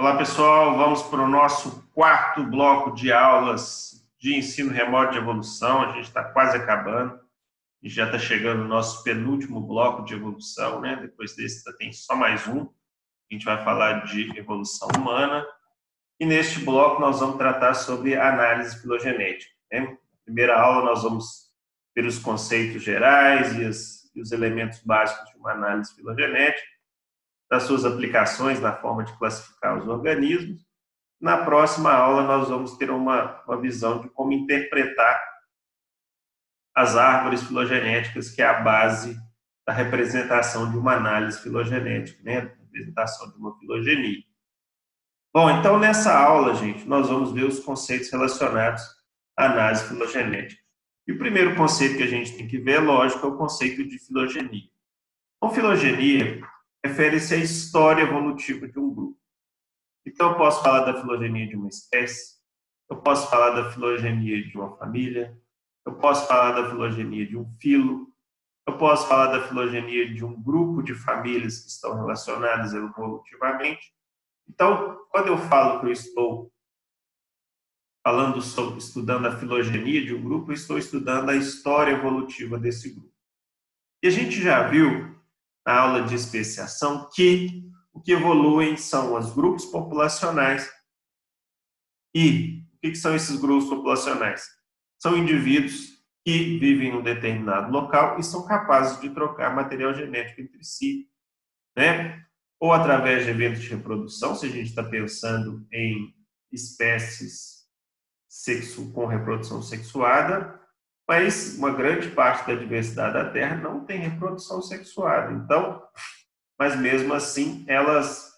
Olá, pessoal. Vamos para o nosso quarto bloco de aulas de ensino remoto de evolução. A gente está quase acabando. E já está chegando o nosso penúltimo bloco de evolução, né? Depois desse tem só mais um. A gente vai falar de evolução humana. E neste bloco nós vamos tratar sobre análise filogenética. Né? Na primeira aula nós vamos ver os conceitos gerais e, as, e os elementos básicos de uma análise filogenética, das suas aplicações na forma de classificar os organismos. Na próxima aula nós vamos ter uma, uma visão de como interpretar as árvores filogenéticas, que é a base da representação de uma análise filogenética, né? a representação de uma filogenia. Bom, então nessa aula, gente, nós vamos ver os conceitos relacionados à análise filogenética. E o primeiro conceito que a gente tem que ver, lógico, é o conceito de filogenia. Então, filogenia refere-se à história evolutiva de um grupo. Então, eu posso falar da filogenia de uma espécie, eu posso falar da filogenia de uma família, eu posso falar da filogenia de um filo, eu posso falar da filogenia de um grupo de famílias que estão relacionadas evolutivamente. Então, quando eu falo que eu estou falando sobre estudando a filogenia de um grupo, eu estou estudando a história evolutiva desse grupo. E a gente já viu na aula de especiação que o que evoluem são os grupos populacionais e o que são esses grupos populacionais? são indivíduos que vivem em um determinado local e são capazes de trocar material genético entre si, né? Ou através de eventos de reprodução, se a gente está pensando em espécies sexo, com reprodução sexuada, mas uma grande parte da diversidade da Terra não tem reprodução sexuada. Então, mas mesmo assim, elas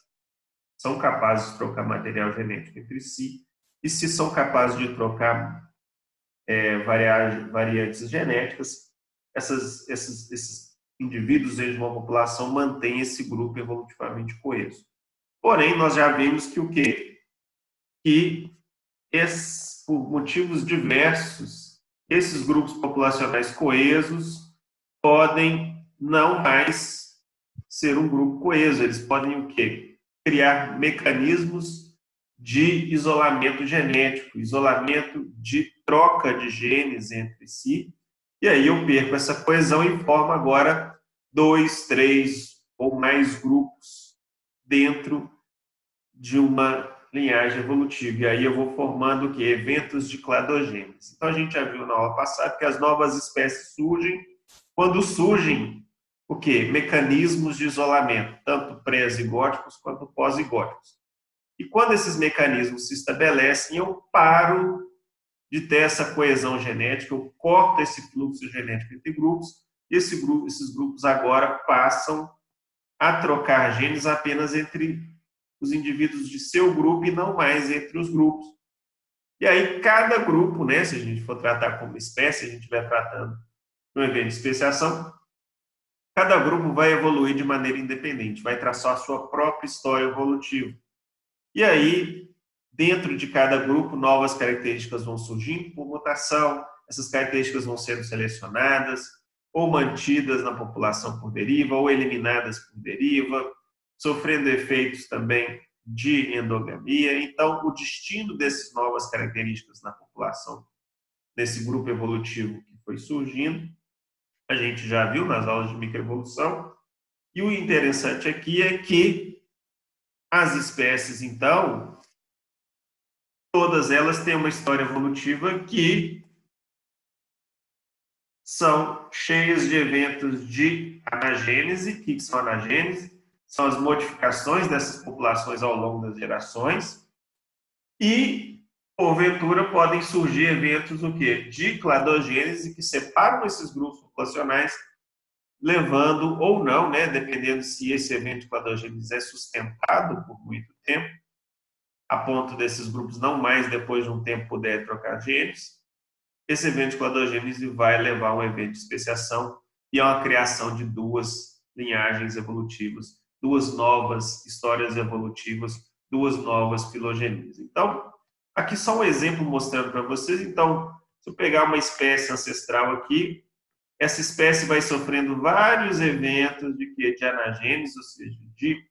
são capazes de trocar material genético entre si, e se são capazes de trocar é, variantes genéticas, essas, esses, esses indivíduos de uma população mantêm esse grupo evolutivamente coeso. Porém, nós já vimos que o quê? Que esses, por motivos diversos, esses grupos populacionais coesos podem não mais ser um grupo coeso, eles podem o quê? Criar mecanismos de isolamento genético, isolamento de troca de genes entre si, e aí eu perco essa coesão e formo agora dois, três ou mais grupos dentro de uma linhagem evolutiva. E aí eu vou formando o que? Eventos de cladogênese. Então a gente já viu na aula passada que as novas espécies surgem quando surgem o que? Mecanismos de isolamento, tanto pré-zigóticos quanto pós-zigóticos. E quando esses mecanismos se estabelecem, eu paro de ter essa coesão genética, eu corto esse fluxo genético entre grupos, e esse grupo, esses grupos agora passam a trocar genes apenas entre os indivíduos de seu grupo e não mais entre os grupos. E aí, cada grupo, né, se a gente for tratar como espécie, a gente estiver tratando no evento de especiação, cada grupo vai evoluir de maneira independente, vai traçar a sua própria história evolutiva. E aí, dentro de cada grupo, novas características vão surgindo por mutação, essas características vão sendo selecionadas ou mantidas na população por deriva ou eliminadas por deriva, sofrendo efeitos também de endogamia. Então, o destino dessas novas características na população, desse grupo evolutivo que foi surgindo, a gente já viu nas aulas de microevolução. E o interessante aqui é que as espécies, então, todas elas têm uma história evolutiva que são cheias de eventos de anagênese. O que são anagênese? São as modificações dessas populações ao longo das gerações. E, porventura, podem surgir eventos o quê? de cladogênese que separam esses grupos populacionais levando ou não, né, dependendo se esse evento de cladogênese é sustentado por muito tempo, a ponto desses grupos não mais depois de um tempo poder trocar genes, esse evento de cladogênese vai levar a um evento de especiação e a uma criação de duas linhagens evolutivas, duas novas histórias evolutivas, duas novas filogenias. Então, aqui só um exemplo mostrando para vocês. Então, se eu pegar uma espécie ancestral aqui, essa espécie vai sofrendo vários eventos de, de anagênese, ou seja, de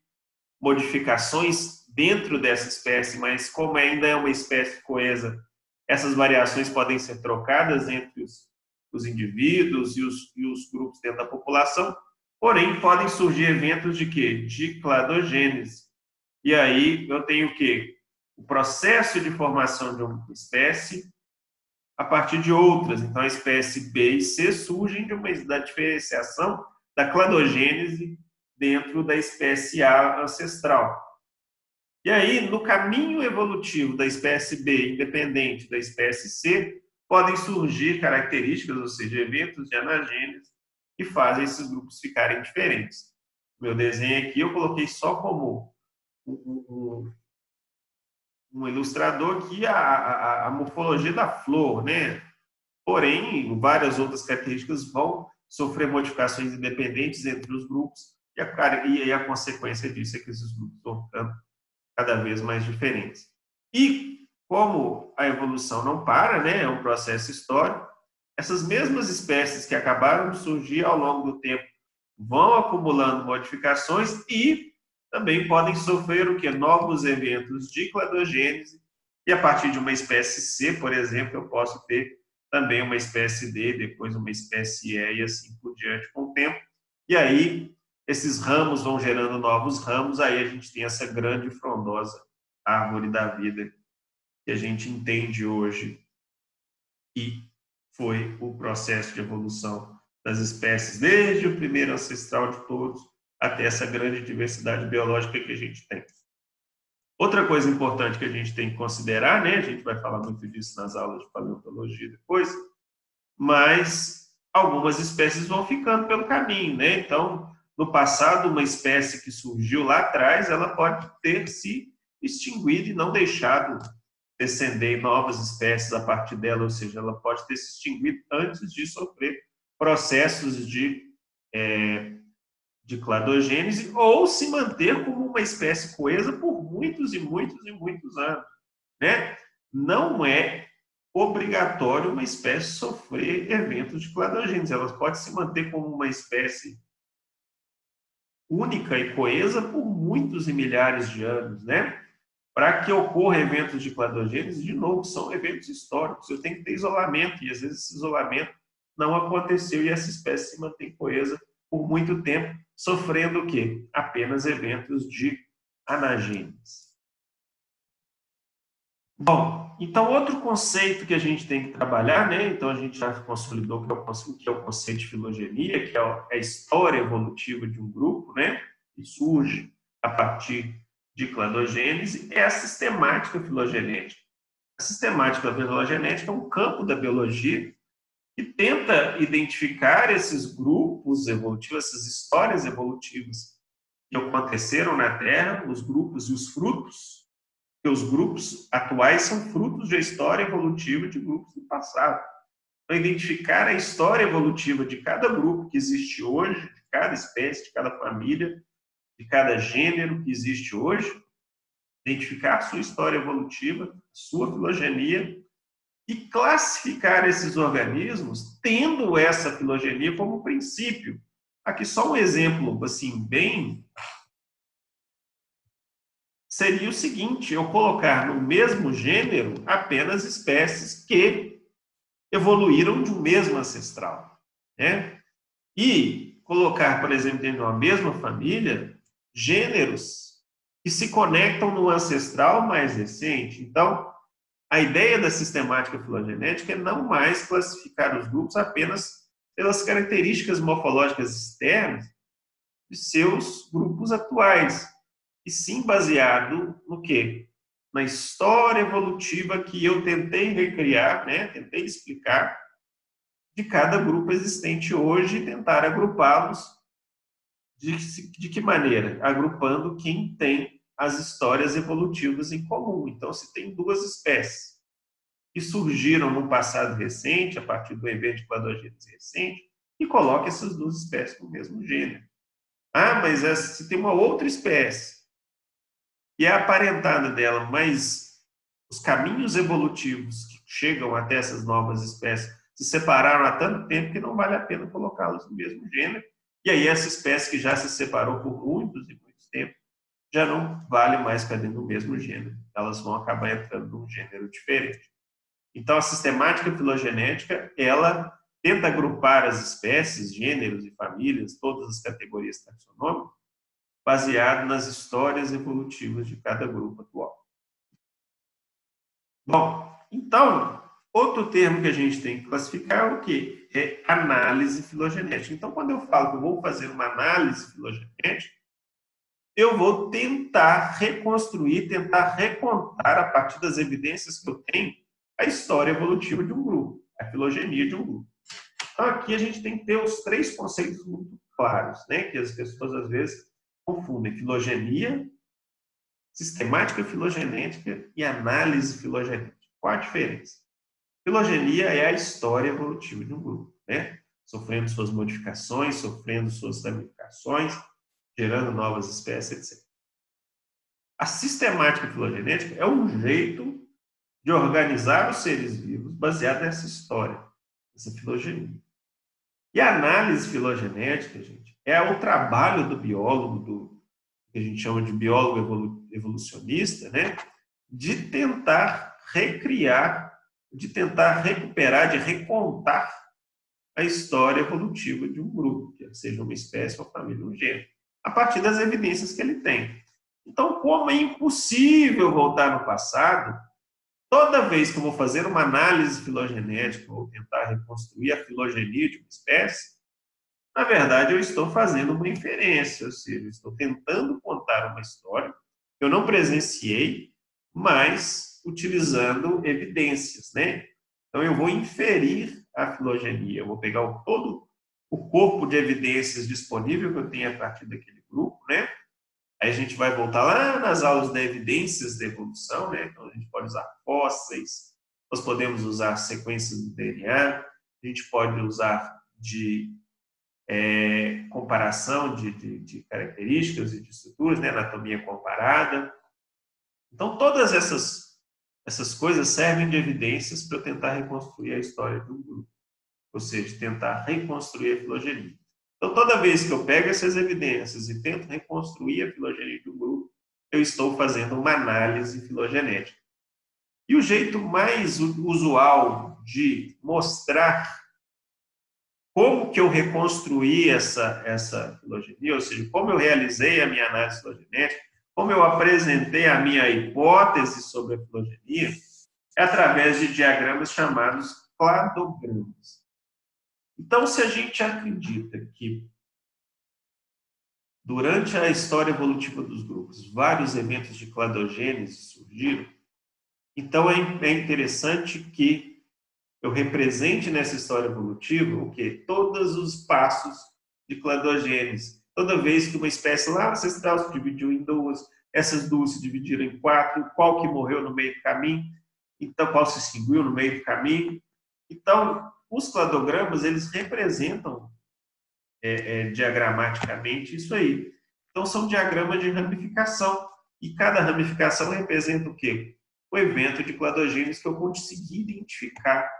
modificações dentro dessa espécie, mas como ainda é uma espécie coesa, essas variações podem ser trocadas entre os, os indivíduos e os, e os grupos dentro da população, porém podem surgir eventos de quê? De cladogênese. E aí eu tenho o quê? O processo de formação de uma espécie a partir de outras. Então, a espécie B e C surgem de uma da diferenciação da cladogênese dentro da espécie A ancestral. E aí, no caminho evolutivo da espécie B, independente da espécie C, podem surgir características, ou seja, eventos de anagênese, que fazem esses grupos ficarem diferentes. Meu desenho aqui eu coloquei só como um, um, um ilustrador aqui a, a, a, morfologia da flor, né? Porém, várias outras características vão sofrer modificações independentes entre os grupos e a, e a consequência disso é que esses grupos vão ficando cada vez mais diferentes. E como a evolução não para, né, é um processo histórico, essas mesmas espécies que acabaram de surgir ao longo do tempo vão acumulando modificações e também podem sofrer o que novos eventos de cladogênese. E a partir de uma espécie C, por exemplo, eu posso ter também uma espécie D, depois uma espécie E e assim por diante com o tempo. E aí esses ramos vão gerando novos ramos, aí a gente tem essa grande frondosa árvore da vida que a gente entende hoje. E foi o processo de evolução das espécies desde o primeiro ancestral de todos até essa grande diversidade biológica que a gente tem. Outra coisa importante que a gente tem que considerar, né, a gente vai falar muito disso nas aulas de paleontologia depois, mas algumas espécies vão ficando pelo caminho, né? Então, no passado, uma espécie que surgiu lá atrás, ela pode ter se extinguido e não deixado descender novas espécies a partir dela, ou seja, ela pode ter se extinguido antes de sofrer processos de, é, de cladogênese ou se manter como uma espécie coesa por muitos e muitos e muitos anos. Né? Não é obrigatório uma espécie sofrer eventos de cladogênese, ela pode se manter como uma espécie única e coesa por muitos e milhares de anos, né? Para que ocorra eventos de cladogênese, de novo, são eventos históricos. Eu tenho que ter isolamento e às vezes esse isolamento não aconteceu e essa espécie se mantém coesa por muito tempo, sofrendo o quê? Apenas eventos de anagênese. Bom, então outro conceito que a gente tem que trabalhar, né? Então a gente já consolidou que é o conceito, que é o conceito de filogenia, que é, é a história evolutiva de um grupo, né? Que surge a partir de cladogênese, é a sistemática filogenética. A sistemática filogenética é um campo da biologia que tenta identificar esses grupos evolutivos, essas histórias evolutivas que aconteceram na Terra, os grupos e os frutos que os grupos atuais são frutos da história evolutiva de grupos do passado. Então, identificar a história evolutiva de cada grupo que existe hoje, de cada espécie, de cada família, de cada gênero que existe hoje, identificar a sua história evolutiva, sua filogenia e classificar esses organismos tendo essa filogenia como princípio. Aqui só um exemplo assim bem seria o seguinte: eu colocar no mesmo gênero apenas espécies que evoluíram de um mesmo ancestral. Né? E colocar, por exemplo, dentro de uma mesma família, gêneros que se conectam no ancestral mais recente. Então, a ideia da sistemática filogenética é não mais classificar os grupos apenas pelas características morfológicas externas de seus grupos atuais, e sim baseado no quê? Na história evolutiva que eu tentei recriar, né? tentei explicar de cada grupo existente hoje e tentar agrupá-los de, de que maneira? Agrupando quem tem as histórias evolutivas em comum. Então, se tem duas espécies que surgiram no passado recente, a partir do evento de cladogênese recente, e coloque essas duas espécies no mesmo gênero. Ah, mas se tem uma outra espécie e é aparentada dela, mas os caminhos evolutivos que chegam até essas novas espécies se separaram há tanto tempo que não vale a pena colocá-las no mesmo gênero. E aí essa espécie que já se separou por muitos e muitos tempos já não vale mais para dentro do mesmo gênero. Elas vão acabar entrando num gênero diferente. Então, a sistemática filogenética, ela tenta agrupar as espécies, gêneros e famílias, todas as categorias taxonômicas, baseado nas histórias evolutivas de cada grupo atual. Bom, então, outro termo que a gente tem que classificar é o quê? É análise filogenética. Então, quando eu falo que eu vou fazer uma análise filogenética, eu vou tentar reconstruir, tentar recontar, a partir das evidências que eu tenho, a história evolutiva de um grupo, a filogenia de um grupo. Então, aqui a gente tem que ter os três conceitos muito claros, né? que as pessoas às vezes confundem: filogenia, sistemática filogenética e análise filogenética. Qual a diferença? Filogenia é a história evolutiva de um grupo, né? sofrendo suas modificações, sofrendo suas ramificações, gerando novas espécies, etc. A sistemática filogenética é um jeito de organizar os seres vivos baseado nessa história, nessa filogenia. E a análise filogenética, gente, é o trabalho do biólogo, do que a gente chama de biólogo evolucionista, né, de tentar recriar, de tentar recuperar, de recontar a história evolutiva de um grupo, seja uma espécie, uma família, um gênero a partir das evidências que ele tem. Então, como é impossível voltar no passado, toda vez que eu vou fazer uma análise filogenética ou tentar reconstruir a filogenia de uma espécie, na verdade eu estou fazendo uma inferência, ou seja, estou tentando contar uma história que eu não presenciei, mas utilizando evidências, né? Então eu vou inferir a filogenia, eu vou pegar o todo o corpo de evidências disponível que eu tenho a partir daquele grupo, né? Aí a gente vai voltar lá nas aulas de evidências da evolução, né? Então a gente pode usar fósseis, nós podemos usar sequências do DNA, a gente pode usar de é, comparação de, de, de, características e de estruturas, né? anatomia comparada. Então todas essas essas coisas servem de evidências para tentar reconstruir a história de um grupo ou seja, tentar reconstruir a filogenia. Então, toda vez que eu pego essas evidências e tento reconstruir a filogenia de um grupo, eu estou fazendo uma análise filogenética. E o jeito mais usual de mostrar como que eu reconstruí essa, essa filogenia, ou seja, como eu realizei a minha análise filogenética, como eu apresentei a minha hipótese sobre a filogenia, é através de diagramas chamados cladogramas. Então, se a gente acredita que durante a história evolutiva dos grupos, vários eventos de cladogênese surgiram, então é, é interessante que eu represente nessa história evolutiva o que todos os passos de cladogênese. Toda vez que uma espécie lá ancestral se dividiu em duas, essas duas se dividiram em quatro, qual que morreu no meio do caminho, então qual se extinguiu no meio do caminho. Então, os cladogramas, eles representam é, é, diagramaticamente isso aí. Então, são diagramas de ramificação. E cada ramificação representa o quê? O evento de cladogênese que eu consegui identificar.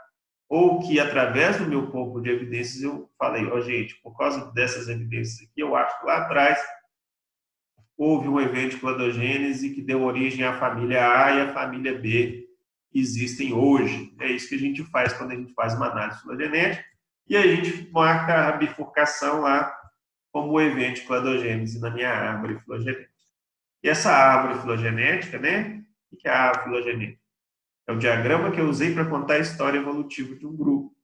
Ou que, através do meu corpo de evidências, eu falei, ó, oh, gente, por causa dessas evidências aqui, eu acho que lá atrás houve um evento de cladogênese que deu origem à família A e à família B existem hoje. É isso que a gente faz quando a gente faz uma análise filogenética e a gente marca a bifurcação lá como o evento cladogênese na minha árvore filogenética. E essa árvore filogenética, né? O que é a árvore filogenética? É o diagrama que eu usei para contar a história evolutiva de um grupo.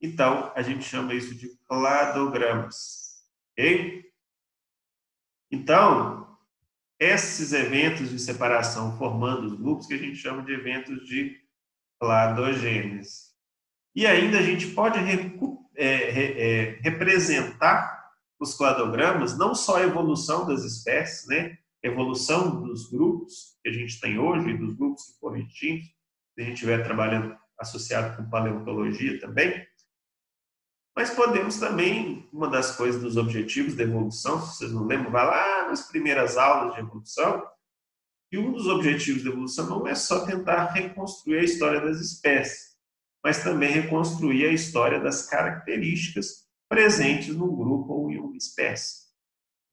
Então, a gente chama isso de cladogramas. Ok? Então, esses eventos de separação formando os grupos que a gente chama de eventos de cladogênese. E ainda a gente pode é, é, representar os cladogramas, não só a evolução das espécies, né? evolução dos grupos que a gente tem hoje, dos grupos que foram extintos, se a gente estiver trabalhando associado com paleontologia também, mas podemos também, uma das coisas dos objetivos da evolução, se vocês não lembram, vai lá nas primeiras aulas de evolução, e um dos objetivos da evolução não é só tentar reconstruir a história das espécies, mas também reconstruir a história das características presentes num grupo ou em uma espécie.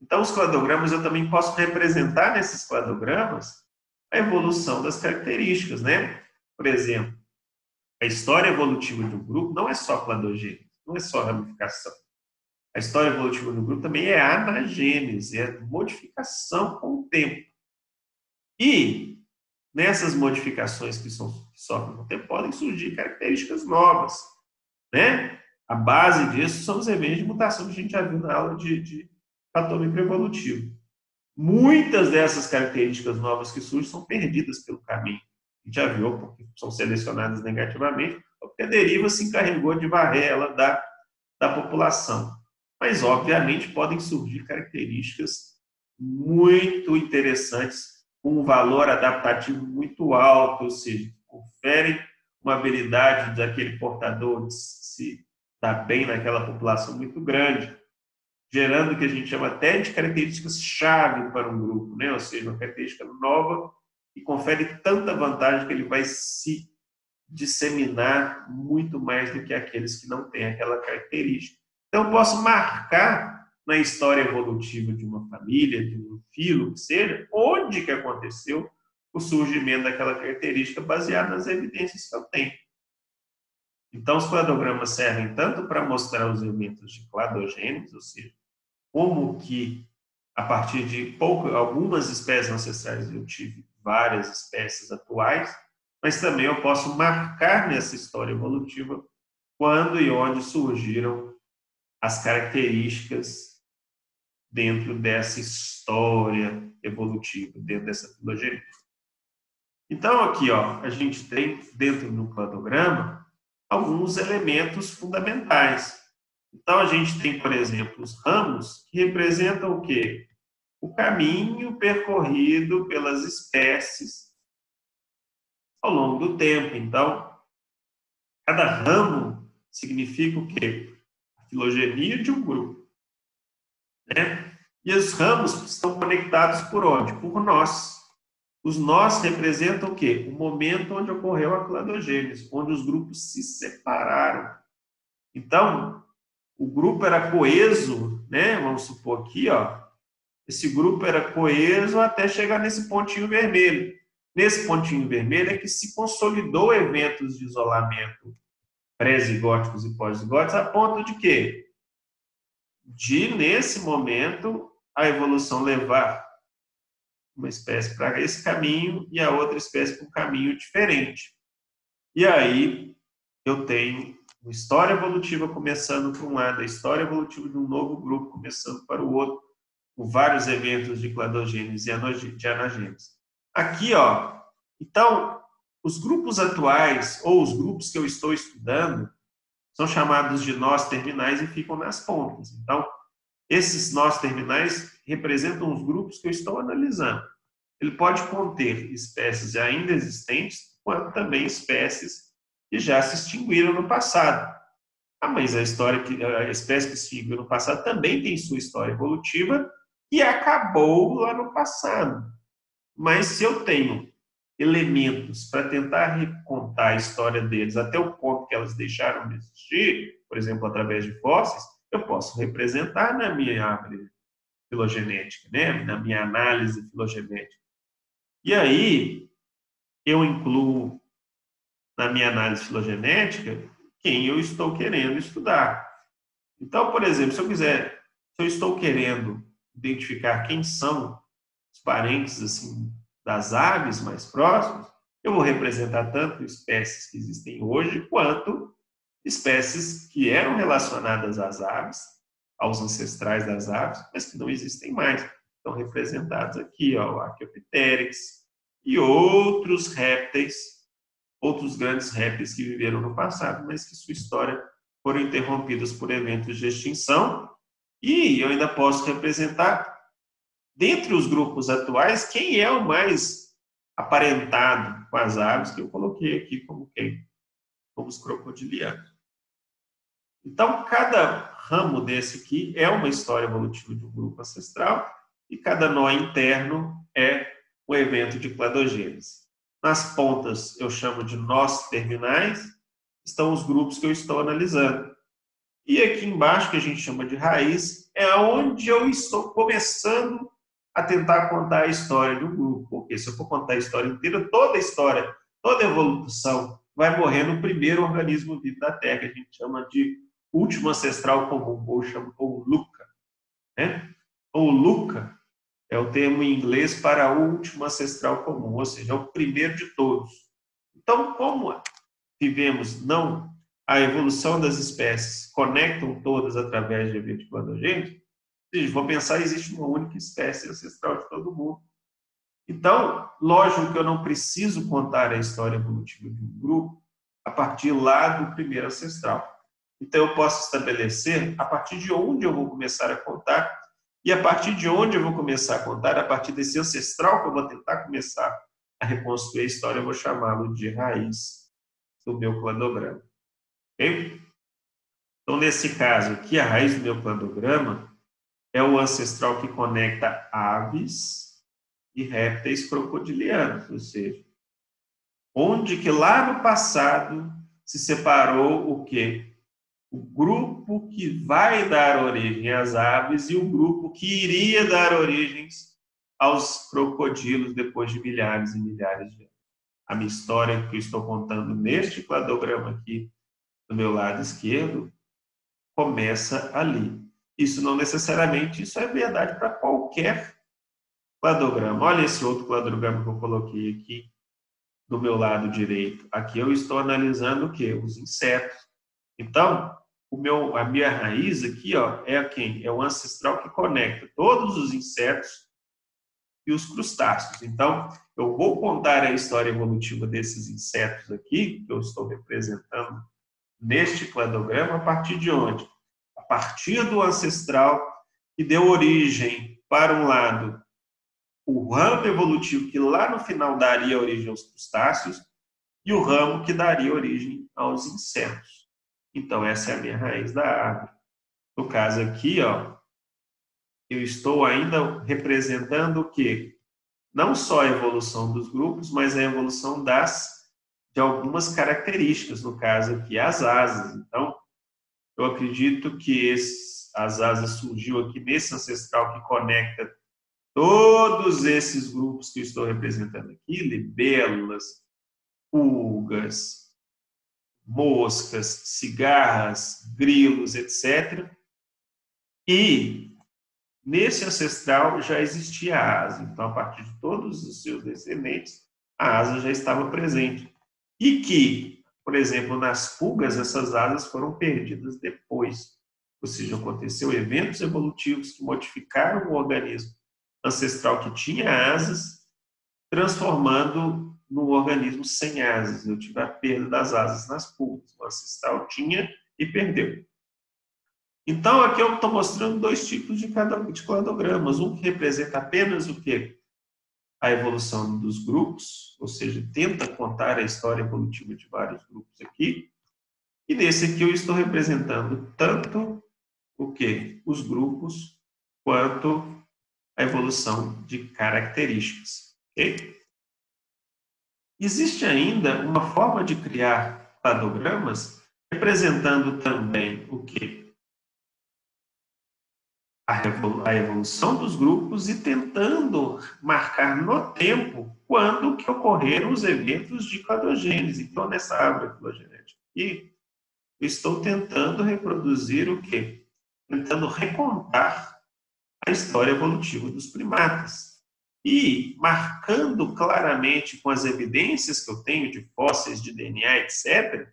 Então, os cladogramas eu também posso representar nesses cladogramas a evolução das características, né? Por exemplo, a história evolutiva de um grupo não é só cladogênese, não é só ramificação. A história evolutiva do grupo também é anagênese, é modificação com o tempo. E nessas modificações que, são, que sofrem com o tempo podem surgir características novas, né? A base disso são os eventos de mutação que a gente já viu na aula de, de fator microevolutivo. Muitas dessas características novas que surgem são perdidas pelo caminho. Gente já viu porque são selecionadas negativamente, porque a deriva se encarregou de varrer ela da, da população. Mas, obviamente, podem surgir características muito interessantes, com um valor adaptativo muito alto, ou seja, conferem uma habilidade daquele portador de se dar bem naquela população muito grande, gerando o que a gente chama até de características-chave para um grupo, né? ou seja, uma característica nova e confere tanta vantagem que ele vai se disseminar muito mais do que aqueles que não têm aquela característica. Então, eu posso marcar na história evolutiva de uma família, de um filo, que seja, onde que aconteceu o surgimento daquela característica baseado nas evidências que eu tenho. Então, os cladogramas servem tanto para mostrar os elementos de cladogênese, ou seja, como que a partir de pouco, algumas espécies ancestrais eu tive várias espécies atuais, mas também eu posso marcar nessa história evolutiva quando e onde surgiram as características dentro dessa história evolutiva, dentro dessa filogenia. Então, aqui, ó, a gente tem dentro do cladograma alguns elementos fundamentais. Então, a gente tem, por exemplo, os ramos, que representam o quê? O caminho percorrido pelas espécies ao longo do tempo. Então, cada ramo significa o quê? filogenia de um grupo. Né? E os ramos estão conectados por onde? Por nós. Os nós representam o quê? O momento onde ocorreu a cladogênese, onde os grupos se separaram. Então, o grupo era coeso, né? Vamos supor aqui, ó. Esse grupo era coeso até chegar nesse pontinho vermelho. Nesse pontinho vermelho é que se consolidou eventos de isolamento pré-zigóticos e pós-zigóticos, a ponto de quê? De, nesse momento, a evolução levar uma espécie para esse caminho e a outra espécie para um caminho diferente. E aí eu tenho uma história evolutiva começando por um lado, a história evolutiva de um novo grupo começando para o outro, com vários eventos de cladogênese e de anagênese. Aqui, ó, então, os grupos atuais, ou os grupos que eu estou estudando, são chamados de nós terminais e ficam nas pontas. Então, esses nós terminais representam os grupos que eu estou analisando. Ele pode conter espécies ainda existentes, quanto também espécies que já se extinguiram no passado. Ah, mas a história que a espécie que se extinguiu no passado também tem sua história evolutiva e acabou lá no passado. Mas se eu tenho elementos para tentar recontar a história deles até o ponto que elas deixaram de existir, por exemplo, através de fósseis, eu posso representar na minha árvore filogenética, né? na minha análise filogenética. E aí, eu incluo na minha análise filogenética quem eu estou querendo estudar. Então, por exemplo, se eu quiser, se eu estou querendo identificar quem são os parentes assim das aves mais próximas, eu vou representar tanto espécies que existem hoje, quanto espécies que eram relacionadas às aves, aos ancestrais das aves, mas que não existem mais. Estão representados aqui, ó, o Archaeopteryx e outros répteis, outros grandes répteis que viveram no passado, mas que sua história foram interrompidas por eventos de extinção. E eu ainda posso representar dentre os grupos atuais, quem é o mais aparentado com as aves que eu coloquei aqui como quem? Como os crocodilianos. Então, cada ramo desse aqui é uma história evolutiva de um grupo ancestral e cada nó interno é um evento de cladogênese. Nas pontas, eu chamo de nós terminais, estão os grupos que eu estou analisando. E aqui embaixo, que a gente chama de raiz, é onde eu estou começando a tentar contar a história um grupo. Porque se eu for contar a história inteira, toda a história, toda a evolução vai morrer no primeiro organismo vivo da Terra, que a gente chama de último ancestral comum, ou chama ou Luca. Né? Ou Luca é o termo em inglês para último ancestral comum, ou seja, é o primeiro de todos. Então, como vivemos não a evolução das espécies conectam todas através de evento planogênico, vou pensar, existe uma única espécie ancestral de todo mundo. Então, lógico que eu não preciso contar a história evolutiva de um grupo a partir lá do primeiro ancestral. Então, eu posso estabelecer a partir de onde eu vou começar a contar e a partir de onde eu vou começar a contar, a partir desse ancestral que eu vou tentar começar a reconstruir a história, eu vou chamá-lo de raiz do meu cladograma. Então, nesse caso aqui, a raiz do meu cladograma é o ancestral que conecta aves e répteis crocodilianos, ou seja, onde que lá no passado se separou o quê? O grupo que vai dar origem às aves e o grupo que iria dar origens aos crocodilos depois de milhares e milhares de anos. A minha história que eu estou contando neste cladograma aqui, do meu lado esquerdo, começa ali. Isso não necessariamente, isso é verdade para qualquer cladograma. Olha esse outro cladograma que eu coloquei aqui do meu lado direito. Aqui eu estou analisando o que? Os insetos. Então, o meu, a minha raiz aqui ó, é quem? É o ancestral que conecta todos os insetos e os crustáceos. Então, eu vou contar a história evolutiva desses insetos aqui, que eu estou representando neste cladograma, a partir de onde? partir do ancestral que deu origem, para um lado, o ramo evolutivo que lá no final daria origem aos crustáceos e o ramo que daria origem aos insetos. Então, essa é a minha raiz da árvore. No caso aqui, ó, eu estou ainda representando o quê? Não só a evolução dos grupos, mas a evolução das de algumas características, no caso aqui, as asas. Então, eu acredito que esse, as asas surgiu aqui nesse ancestral que conecta todos esses grupos que eu estou representando aqui, libélulas, pulgas, moscas, cigarras, grilos, etc. E nesse ancestral já existia a asa. Então, a partir de todos os seus descendentes, a asa já estava presente. E que por exemplo, nas pulgas, essas asas foram perdidas depois. Ou seja, aconteceu eventos evolutivos que modificaram o organismo ancestral que tinha asas, transformando num organismo sem asas. Eu tive a perda das asas nas pulgas. O ancestral tinha e perdeu. Então, aqui eu estou mostrando dois tipos de, de cladogramas. Um que representa apenas o quê? A evolução dos grupos, ou seja, tenta contar a história evolutiva de vários grupos aqui. E nesse aqui eu estou representando tanto o que os grupos quanto a evolução de características. Existe ainda uma forma de criar cladogramas representando também o que a evolução dos grupos e tentando marcar no tempo quando que ocorreram os eventos de cladogênese. Então, nessa árvore filogenética eu estou tentando reproduzir o quê? Tentando recontar a história evolutiva dos primatas. E marcando claramente com as evidências que eu tenho de fósseis, de DNA, etc.,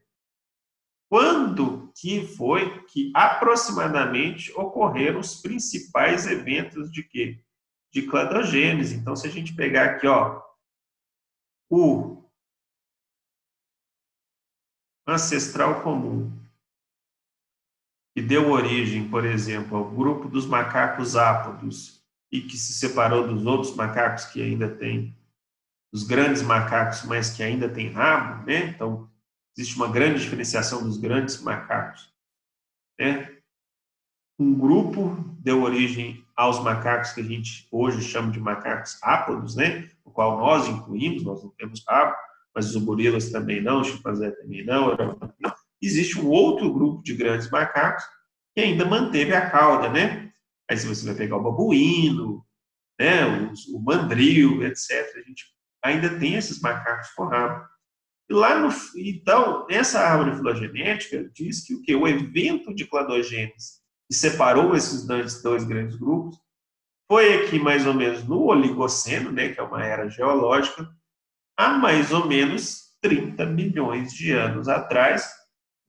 quando que foi que aproximadamente ocorreram os principais eventos de quê? De cladogênese. Então, se a gente pegar aqui, ó, o ancestral comum, que deu origem, por exemplo, ao grupo dos macacos ápodos e que se separou dos outros macacos que ainda têm, os grandes macacos, mas que ainda têm rabo, né? Então, existe uma grande diferenciação dos grandes macacos. Né? Um grupo deu origem aos macacos que a gente hoje chama de macacos ápodos, né? o qual nós incluímos, nós não temos rabo, mas os gorilas também não, o chimpanzé também não, não. Existe um outro grupo de grandes macacos que ainda manteve a cauda, né? Aí se você vai pegar o babuíno, né, o, o mandril, etc., a gente ainda tem esses macacos com rabo. E lá no, então, essa árvore filogenética diz que o que o evento de cladogênese que separou esses dois, grandes grupos foi aqui mais ou menos no Oligoceno, né, que é uma era geológica, há mais ou menos 30 milhões de anos atrás.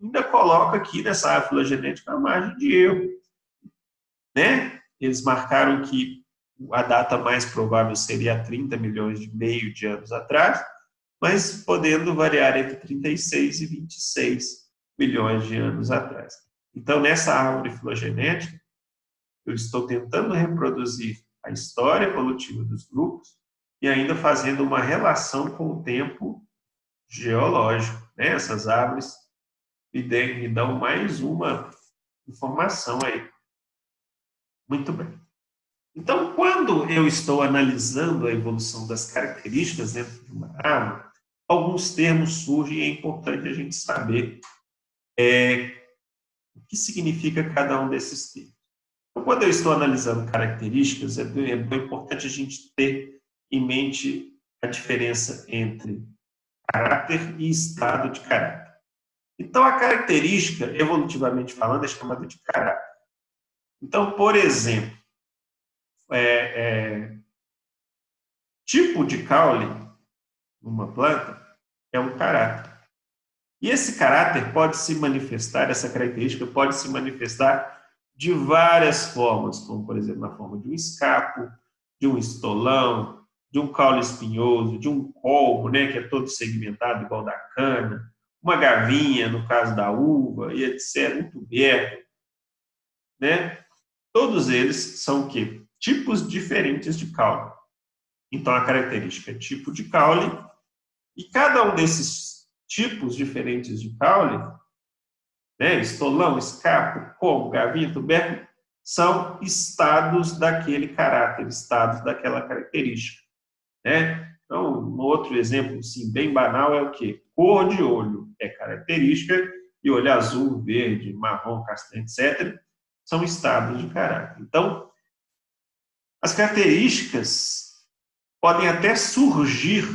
Ainda coloca aqui nessa árvore filogenética a margem de erro. Né? Eles marcaram que a data mais provável seria 30 milhões de meio de anos atrás, mas podendo variar entre 36 e 26 milhões de anos atrás. Então, nessa árvore filogenética, eu estou tentando reproduzir a história evolutiva dos grupos e ainda fazendo uma relação com o tempo geológico. Né? Essas árvores me dão mais uma informação aí. Muito bem. Então, quando eu estou analisando a evolução das características dentro de uma árvore, alguns termos surgem e é importante a gente saber é, o que significa cada um desses termos. Então, quando eu estou analisando características, é, é importante a gente ter em mente a diferença entre caráter e estado de caráter. Então, a característica, evolutivamente falando, é chamada de caráter. Então, por exemplo, é, é, tipo de caule numa planta é um caráter. E esse caráter pode se manifestar, essa característica pode se manifestar de várias formas, como por exemplo na forma de um escapo, de um estolão, de um caule espinhoso, de um colmo, né, que é todo segmentado igual da cana, uma gavinha no caso da uva e etc, um tubérculo, né? Todos eles são o quê? tipos diferentes de caule. Então, a característica é tipo de caule, e cada um desses tipos diferentes de caule, né, estolão, escapo, como, gavinha, tubérculo, são estados daquele caráter, estados daquela característica. Né? Então, um outro exemplo assim, bem banal é o que? Cor de olho é característica, e olho azul, verde, marrom, castanho, etc., são estados de caráter. Então, as características podem até surgir,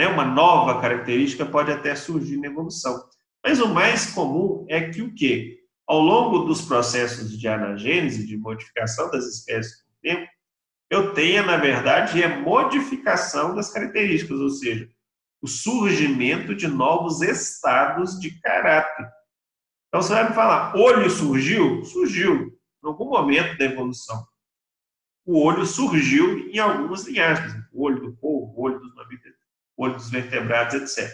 né, uma nova característica pode até surgir na evolução. Mas o mais comum é que o quê? Ao longo dos processos de anagênese, de modificação das espécies com o tempo, eu tenha, na verdade, a modificação das características, ou seja, o surgimento de novos estados de caráter. Então, você vai me falar, olho surgiu? Surgiu, em algum momento da evolução o olho surgiu em algumas linhagens, o olho do povo, o olho dos mamíferos, o olho dos vertebrados, etc.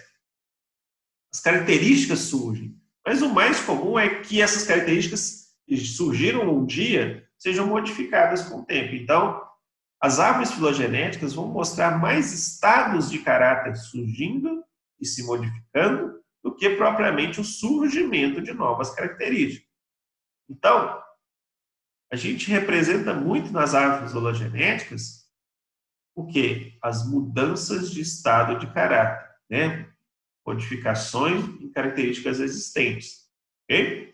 As características surgem, mas o mais comum é que essas características que surgiram um dia sejam modificadas com o tempo. Então, as árvores filogenéticas vão mostrar mais estados de caráter surgindo e se modificando do que propriamente o surgimento de novas características. Então, a gente representa muito nas árvores hologenéticas o que? As mudanças de estado de caráter, né? Modificações em características existentes, ok?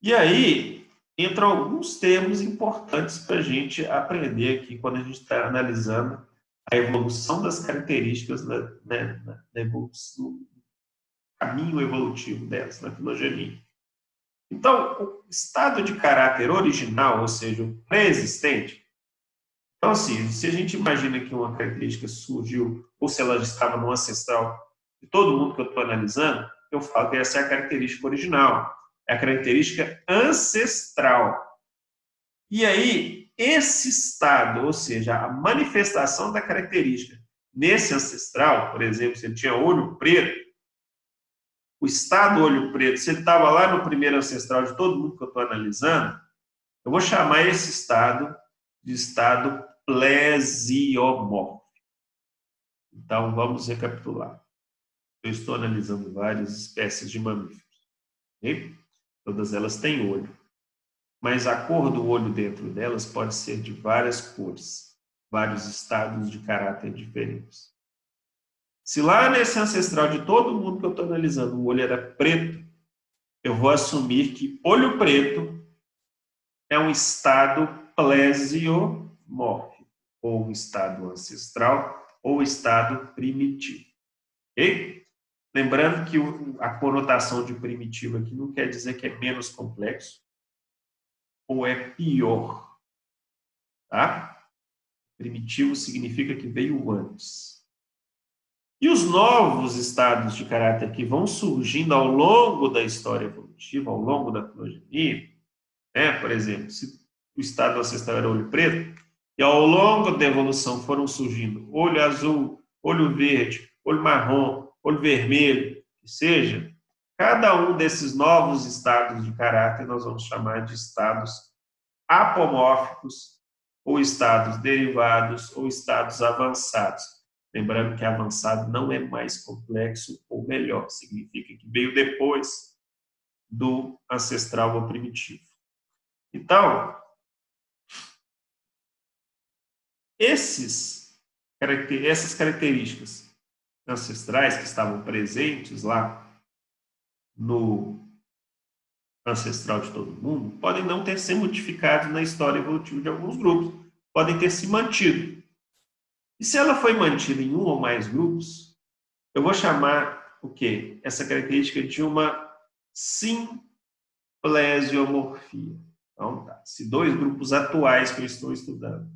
E aí, entram alguns termos importantes para a gente aprender aqui quando a gente está analisando a evolução das características na, né, evolução, caminho evolutivo delas, na filogenia. Então, o estado de caráter original, ou seja, o pré-existente, então, assim, se a gente imagina que uma característica surgiu, ou se ela estava no ancestral de todo mundo que eu estou analisando, eu falo que essa é a característica original, é a característica ancestral. E aí, esse estado, ou seja, a manifestação da característica nesse ancestral, por exemplo, se ele tinha olho preto, o estado olho preto, se ele estava lá no primeiro ancestral de todo mundo que eu estou analisando, eu vou chamar esse estado de estado plesiomórfico. Então, vamos recapitular. Eu estou analisando várias espécies de mamíferos. Okay? Todas elas têm olho. Mas a cor do olho dentro delas pode ser de várias cores, vários estados de caráter diferentes. Se lá nesse ancestral de todo mundo que eu estou analisando, o olho era preto, eu vou assumir que olho preto é um estado plesiomórfico, ou estado ancestral, ou estado primitivo. Ok? Lembrando que a conotação de primitivo aqui não quer dizer que é menos complexo ou é pior. Tá? Primitivo significa que veio antes. E os novos estados de caráter que vão surgindo ao longo da história evolutiva, ao longo da filogenia, né? por exemplo, se o estado ancestral era olho preto, e ao longo da evolução foram surgindo olho azul, olho verde, olho marrom, olho vermelho, que seja, cada um desses novos estados de caráter nós vamos chamar de estados apomórficos, ou estados derivados, ou estados avançados. Lembrando que avançado não é mais complexo ou melhor, significa que veio depois do ancestral ou primitivo. Então, esses, essas características ancestrais que estavam presentes lá no ancestral de todo mundo podem não ter se modificado na história evolutiva de alguns grupos, podem ter se mantido. E se ela foi mantida em um ou mais grupos, eu vou chamar o quê? Essa característica de uma simplesiomorfia. Então, tá. Se dois grupos atuais que eu estou estudando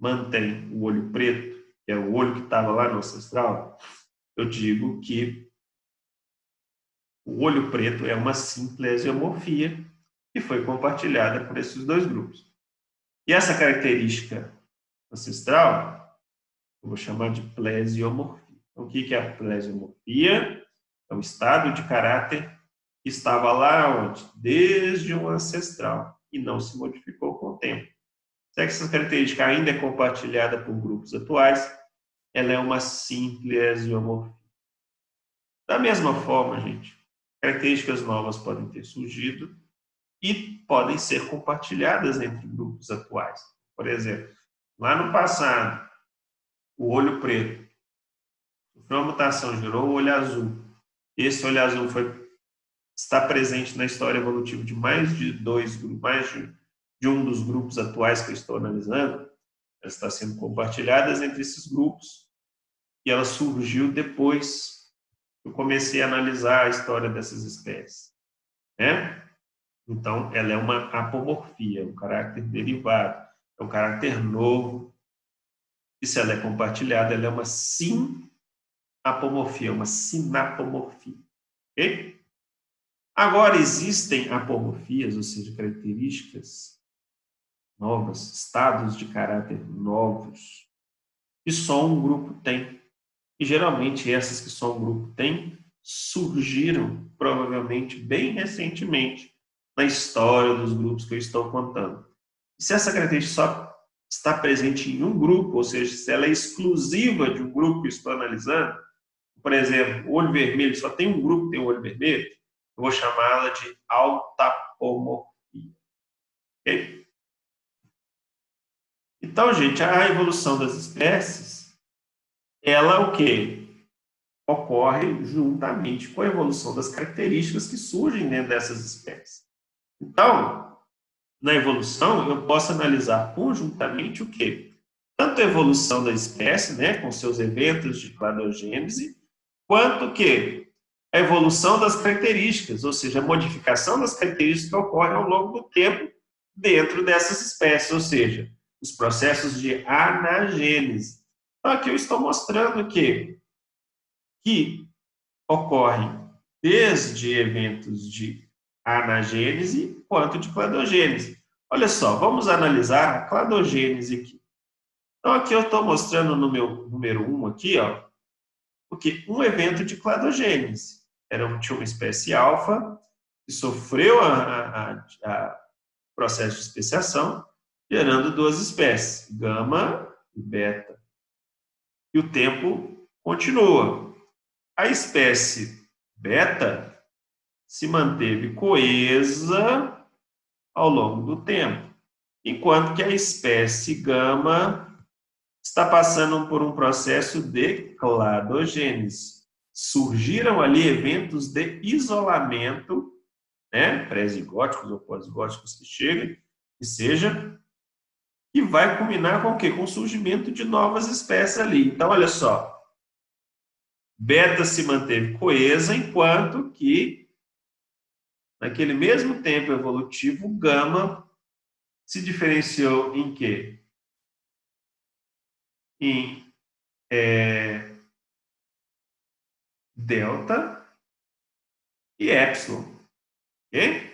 mantém o olho preto, que é o olho que estava lá no ancestral, eu digo que o olho preto é uma simplesiomorfia que foi compartilhada por esses dois grupos. E essa característica ancestral, eu vou chamar de plesiomorfia. Então, o que é a plesiomorfia? É um estado de caráter que estava lá onde? Desde o ancestral e não se modificou com o tempo. Se essa característica ainda é compartilhada por grupos atuais, ela é uma simples isomorfia. Da mesma forma, gente, características novas podem ter surgido e podem ser compartilhadas entre grupos atuais. Por exemplo, lá no passado, o olho preto sofreu uma mutação, gerou o olho azul. Esse olho azul foi, está presente na história evolutiva de mais de dois grupos, mais de de um dos grupos atuais que eu estou analisando, ela está sendo compartilhada entre esses grupos e ela surgiu depois que eu comecei a analisar a história dessas espécies. Né? Então, ela é uma apomorfia, um caráter derivado, é um caráter novo. E se ela é compartilhada, ela é uma sim-apomorfia, uma sinapomorfia. Agora, existem apomorfias, ou seja, características novas, estados de caráter novos, que só um grupo tem. E geralmente essas que só um grupo tem surgiram provavelmente bem recentemente na história dos grupos que eu estou contando. E se essa característica só está presente em um grupo, ou seja, se ela é exclusiva de um grupo que estou analisando, por exemplo, olho vermelho só tem um grupo que tem olho vermelho, eu vou chamá-la de autapomorfia. Okay? Então, gente, a evolução das espécies, ela o quê? Ocorre juntamente com a evolução das características que surgem dentro dessas espécies. Então, na evolução, eu posso analisar conjuntamente o quê? Tanto a evolução da espécie, né, com seus eventos de cladogênese, quanto que a evolução das características, ou seja, a modificação das características que ocorre ao longo do tempo dentro dessas espécies, ou seja, os processos de anagênese. Então, aqui eu estou mostrando que, que ocorrem desde eventos de anagênese quanto de cladogênese. Olha só, vamos analisar a cladogênese aqui. Então, aqui eu estou mostrando no meu número 1 um aqui, ó, porque um evento de cladogênese. Era, tinha uma espécie alfa que sofreu a, a processo de especiação gerando duas espécies, gama e beta. E o tempo continua. A espécie beta se manteve coesa ao longo do tempo, enquanto que a espécie gama está passando por um processo de cladogênese. Surgiram ali eventos de isolamento né, pré-zigóticos ou pós-zigóticos que cheguem, que seja, que vai culminar com o quê? Com o surgimento de novas espécies ali. Então, olha só, beta se manteve coesa, enquanto que, naquele mesmo tempo evolutivo, gama se diferenciou em quê? Em é, delta e epsilon. Ok?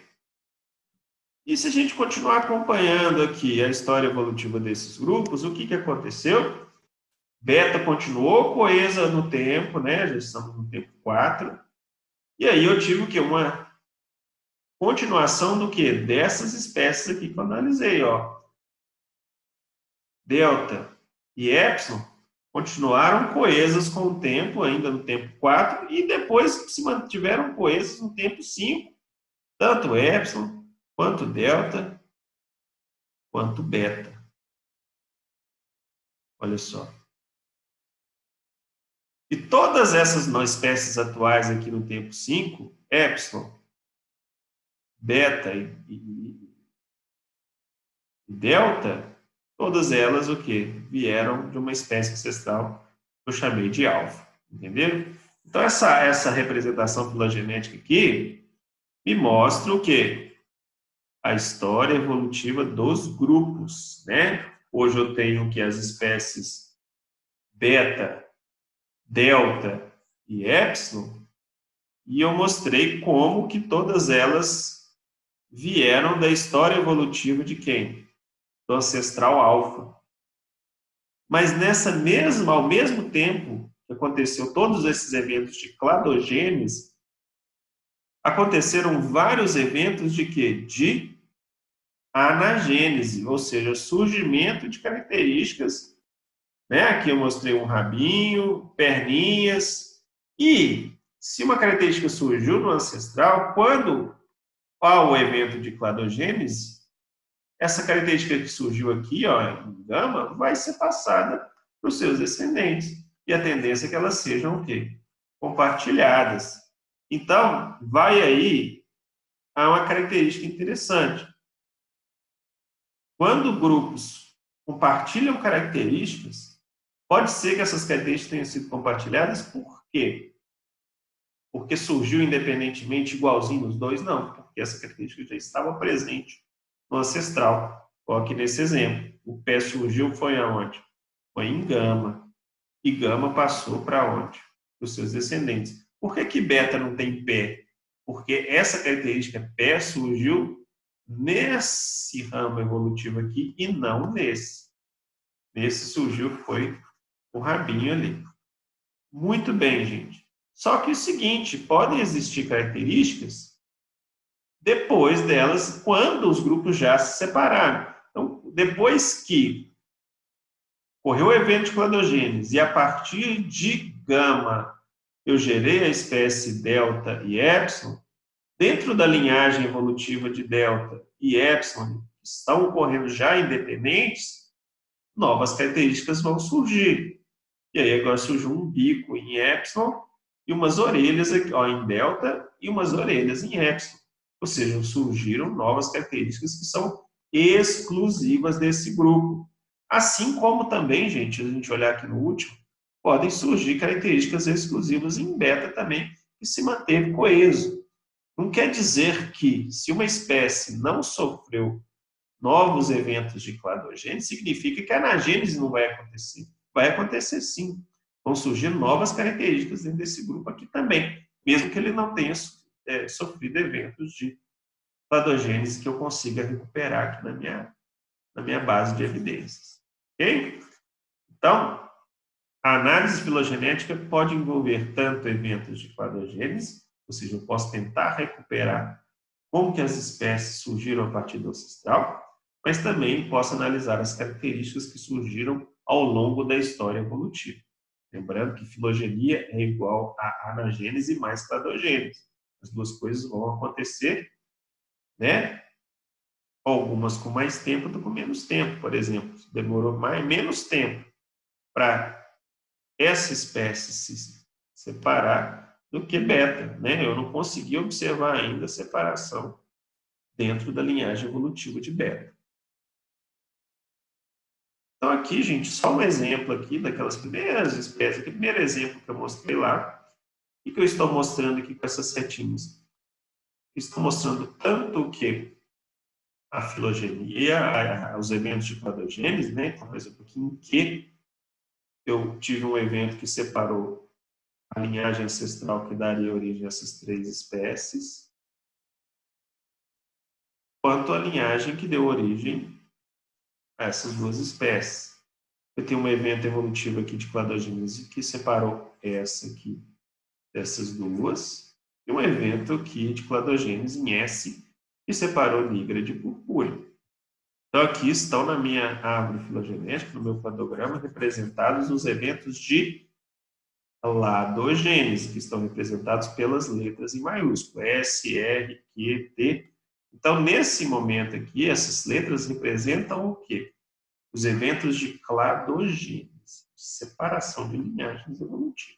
E se a gente continuar acompanhando aqui a história evolutiva desses grupos, o que, que aconteceu? Beta continuou coesa no tempo, né? Já estamos no tempo 4. E aí eu tive o quê? Uma continuação do quê? Dessas espécies aqui que eu analisei, ó. Delta e epsilon continuaram coesas com o tempo, ainda no tempo 4, e depois se mantiveram coesas no tempo 5, tanto epsilon, quanto delta, quanto beta. Olha só. E todas essas espécies atuais aqui no tempo 5, epsilon, beta e, e, delta, todas elas o que vieram de uma espécie ancestral que eu chamei de alfa, entenderam? Então essa essa representação filogenética aqui me mostra o que a história evolutiva dos grupos, né? Hoje eu tenho que as espécies beta, delta e epsilon, e eu mostrei como que todas elas vieram da história evolutiva de quem? do ancestral alfa. Mas nessa mesma, ao mesmo tempo que aconteceu todos esses eventos de cladogênese, aconteceram vários eventos de quê? De anagênese, ou seja, surgimento de características. Né? Aqui eu mostrei um rabinho, perninhas. E se uma característica surgiu no ancestral, quando há o evento de cladogênese, essa característica que surgiu aqui, ó, em gama, vai ser passada para os seus descendentes. E a tendência é que elas sejam o quê? Compartilhadas. Então, vai aí a uma característica interessante. Quando grupos compartilham características, pode ser que essas características tenham sido compartilhadas por quê? Porque surgiu independentemente igualzinho nos dois? Não, porque essa característica já estava presente no ancestral. Aqui nesse exemplo, o pé surgiu foi aonde? Foi em gama. E gama passou para onde? Para os seus descendentes. Por que, que beta não tem pé? Porque essa característica pé surgiu nesse ramo evolutivo aqui e não nesse. Nesse surgiu foi o rabinho ali. Muito bem, gente. Só que é o seguinte, podem existir características depois delas, quando os grupos já se separaram. Então, depois que ocorreu o evento de cladogênese e a partir de gama eu gerei a espécie delta e epsilon, dentro da linhagem evolutiva de delta e epsilon, que estão ocorrendo já independentes, novas características vão surgir. E aí agora surgiu um bico em epsilon e umas orelhas aqui, ó, em delta e umas orelhas em epsilon. Ou seja, surgiram novas características que são exclusivas desse grupo. Assim como também, gente, a gente olhar aqui no último, podem surgir características exclusivas em beta também, que se manteve coeso. Não quer dizer que, se uma espécie não sofreu novos eventos de cladogênese, significa que a anagênese não vai acontecer. Vai acontecer sim. Vão surgir novas características dentro desse grupo aqui também, mesmo que ele não tenha é, sofrido eventos de patogênese que eu consiga recuperar aqui na minha, na minha base de evidências. Ok? Então, a análise filogenética pode envolver tanto eventos de patogênese, ou seja, eu posso tentar recuperar como que as espécies surgiram a partir do ancestral, mas também posso analisar as características que surgiram ao longo da história evolutiva. Lembrando que filogenia é igual a anagênese mais cladogênese. As duas coisas vão acontecer, né? Algumas com mais tempo, outras com menos tempo, por exemplo. Demorou mais, menos tempo para essa espécie se separar do que beta, né? Eu não consegui observar ainda a separação dentro da linhagem evolutiva de beta. Então aqui, gente, só um exemplo aqui daquelas primeiras espécies, aquele primeiro exemplo que eu mostrei lá, e que eu estou mostrando aqui com essas setinhas. Estou mostrando tanto que a filogenia, os eventos de cladogênese, né? Por exemplo, aqui em que eu tive um evento que separou a linhagem ancestral que daria origem a essas três espécies, quanto a linhagem que deu origem a essas duas espécies. Eu tenho um evento evolutivo aqui de cladogênese que separou essa aqui dessas duas, e um evento aqui de cladogênese em S que separou nigra de purpúrea. Então, aqui estão na minha árvore filogenética, no meu cladograma, representados os eventos de ladogênese, que estão representados pelas letras em maiúsculo, S, R, Q, T. Então, nesse momento aqui, essas letras representam o quê? Os eventos de cladogênese, separação de linhagens evolutivas.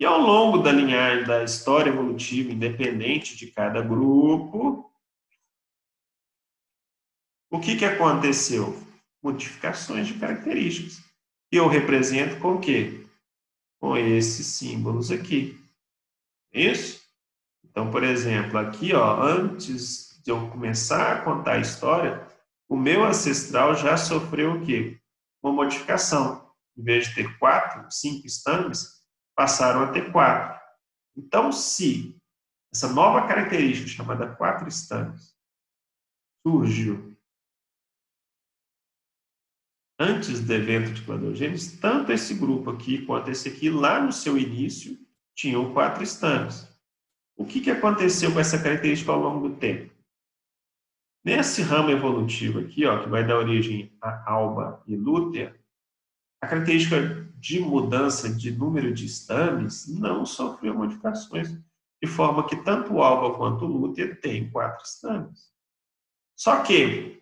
E ao longo da linhagem da história evolutiva, independente de cada grupo, o que, que aconteceu? Modificações de características. E eu represento com o quê? Com esses símbolos aqui. Isso? Então, por exemplo, aqui, ó, antes de eu começar a contar a história, o meu ancestral já sofreu o quê? Uma modificação. Em vez de ter quatro, cinco estames, passaram a ter quatro. Então, se essa nova característica chamada quatro estames surgiu antes do evento de cladogênese, tanto esse grupo aqui quanto esse aqui, lá no seu início, tinham quatro estames. O que, que aconteceu com essa característica ao longo do tempo? Nesse ramo evolutivo aqui, ó, que vai dar origem a alba e lútea, a característica de mudança de número de estames não sofreu modificações, de forma que tanto alba quanto lútea têm quatro estames. Só que,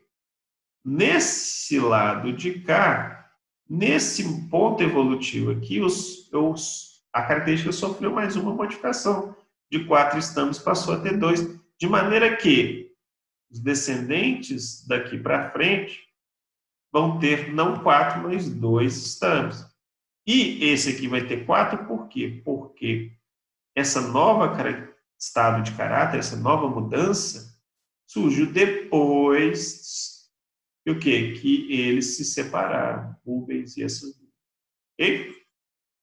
nesse lado de cá, nesse ponto evolutivo aqui, os, os, a característica sofreu mais uma modificação. De quatro estames passou a ter dois, de maneira que os descendentes daqui para frente vão ter não quatro, mas dois estames. E esse aqui vai ter quatro, por quê? Porque essa nova estado de caráter, essa nova mudança, surgiu depois que o quê? Que eles se separaram, Rubens e essas e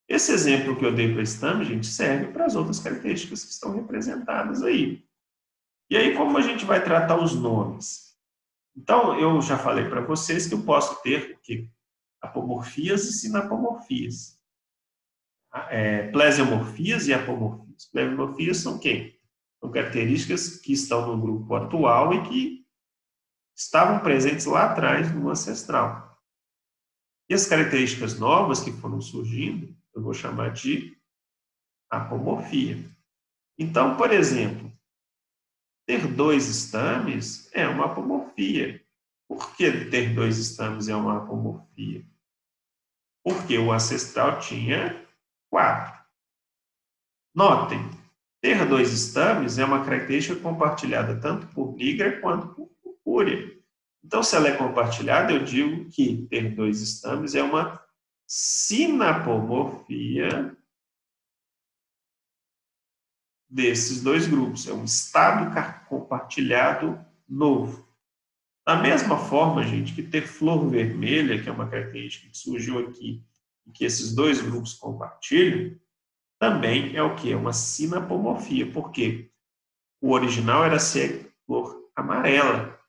esse exemplo que eu dei para o estame, gente, serve para as outras características que estão representadas aí. E aí, como a gente vai tratar os nomes? Então, eu já falei para vocês que eu posso ter que apomorfias e sinapomorfias. É, plesiomorfias e apomorfias. Plesiomorfias são quem? São características que estão no grupo atual e que estavam presentes lá atrás no ancestral. E as características novas que foram surgindo, eu vou chamar de apomorfia. Então, por exemplo, ter dois estames é uma apomorfia. Por que ter dois estames é uma apomorfia? Porque o ancestral tinha quatro. Notem, ter dois estames é uma característica compartilhada tanto por nigra quanto por Então, se ela é compartilhada, eu digo que ter dois estames é uma sinapomorfia desses dois grupos. É um estado compartilhado novo. Da mesma forma, gente, que ter flor vermelha, que é uma característica que surgiu aqui e que esses dois grupos compartilham, também é o que? É uma sinapomorfia, porque o original era ser flor amarela.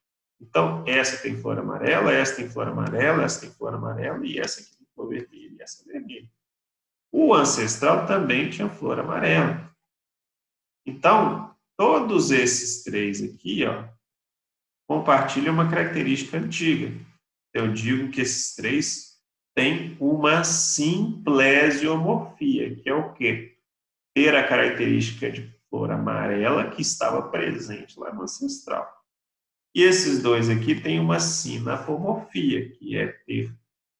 Então, essa tem flor amarela, essa tem flor amarela, essa tem flor amarela e essa aqui tem flor vermelha e essa é vermelha. O ancestral também tinha flor amarela. Então, todos esses três aqui, ó, compartilham uma característica antiga. Eu digo que esses três têm uma simplesiomorfia, que é o quê? Ter a característica de flor amarela que estava presente lá no ancestral. E esses dois aqui têm uma sinapomorfia, que é ter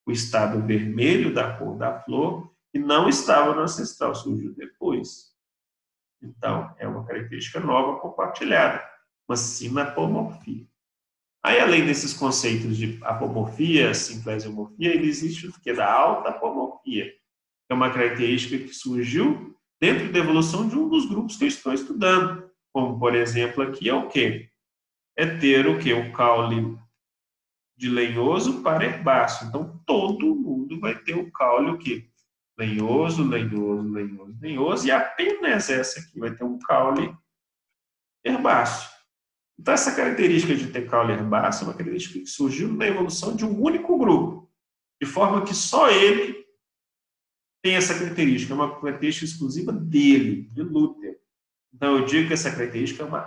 o estado vermelho da cor da flor, que não estava no ancestral, surgiu depois. Então, é uma característica nova compartilhada, uma sinapomorfia. Aí, além desses conceitos de apomorfia, simplesiomorfia, ele existe o que? Da alta apomorfia, que é uma característica que surgiu dentro da evolução de um dos grupos que eu estou estudando. Como, por exemplo, aqui é o quê? É ter o quê? O caule de lenhoso para herbáceo. Então, todo mundo vai ter o caule o quê? Lenhoso, lenhoso, lenhoso, lenhoso, e apenas essa aqui vai ter um caule herbáceo. Então, essa característica de ter caule herbáceo é uma característica que surgiu na evolução de um único grupo, de forma que só ele tem essa característica, é uma característica exclusiva dele, de Luther. Então, eu digo que essa característica é uma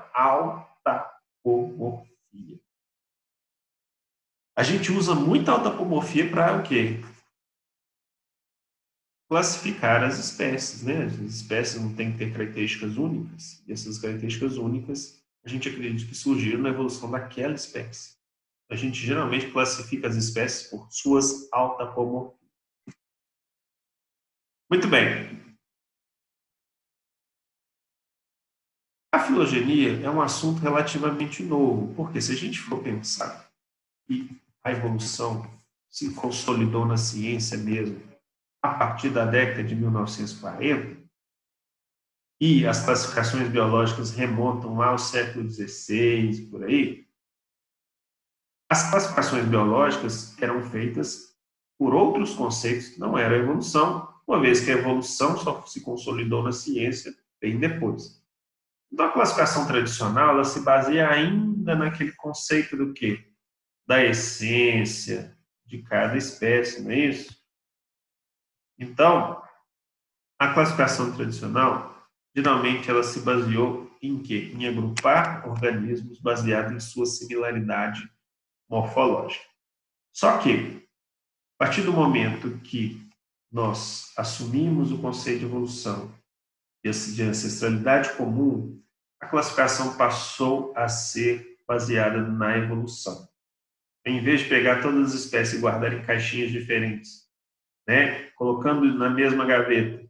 A gente usa muita autapomorfia para o quê? Classificar as espécies, né? As espécies não têm que ter características únicas, e essas características únicas a gente acredita que surgiram na evolução daquela espécie. A gente geralmente classifica as espécies por suas autapomorfias. Muito bem. Filogenia é um assunto relativamente novo, porque se a gente for pensar que a evolução se consolidou na ciência mesmo a partir da década de 1940, e as classificações biológicas remontam lá ao século XVI, por aí, as classificações biológicas eram feitas por outros conceitos que não eram a evolução, uma vez que a evolução só se consolidou na ciência bem depois. Então, a classificação tradicional ela se baseia ainda naquele conceito do quê? Da essência de cada espécie, não é isso? Então, a classificação tradicional Geralmente ela se baseou em quê? Em agrupar organismos baseados em sua similaridade morfológica. Só que, a partir do momento que nós assumimos o conceito de evolução de ancestralidade comum, a classificação passou a ser baseada na evolução. Em vez de pegar todas as espécies e guardar em caixinhas diferentes, né, colocando na mesma gaveta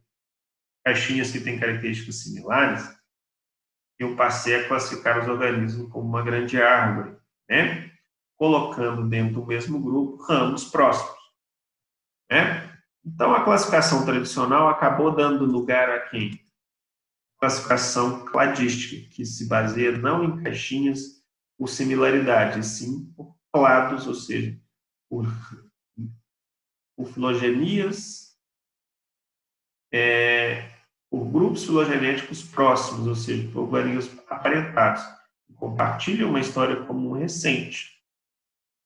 caixinhas que têm características similares, eu passei a classificar os organismos como uma grande árvore, né? colocando dentro do mesmo grupo ramos próximos. Né? Então, a classificação tradicional acabou dando lugar a quem? Classificação cladística, que se baseia não em caixinhas por similaridade, sim por clados, ou seja, por, por filogenias é, por grupos filogenéticos próximos, ou seja, por organismos aparentados, que compartilham uma história comum recente.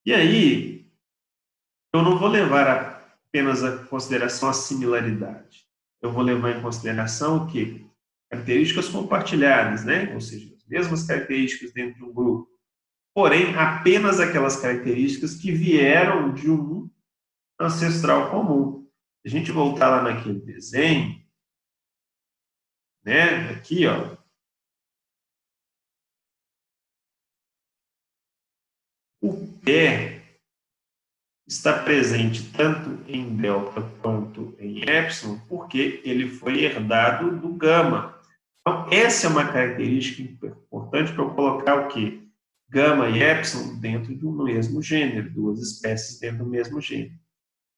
E aí, eu não vou levar apenas a consideração a similaridade. Eu vou levar em consideração o quê? Características compartilhadas, né? Ou seja, as mesmas características dentro de um grupo. Porém, apenas aquelas características que vieram de um ancestral comum. Se a gente voltar lá naquele desenho, né? Aqui, ó. O pé está presente tanto em delta quanto em epsilon, porque ele foi herdado do gama. Então, essa é uma característica importante para eu colocar o quê? Gama e epsilon dentro do mesmo gênero, duas espécies dentro do mesmo gênero.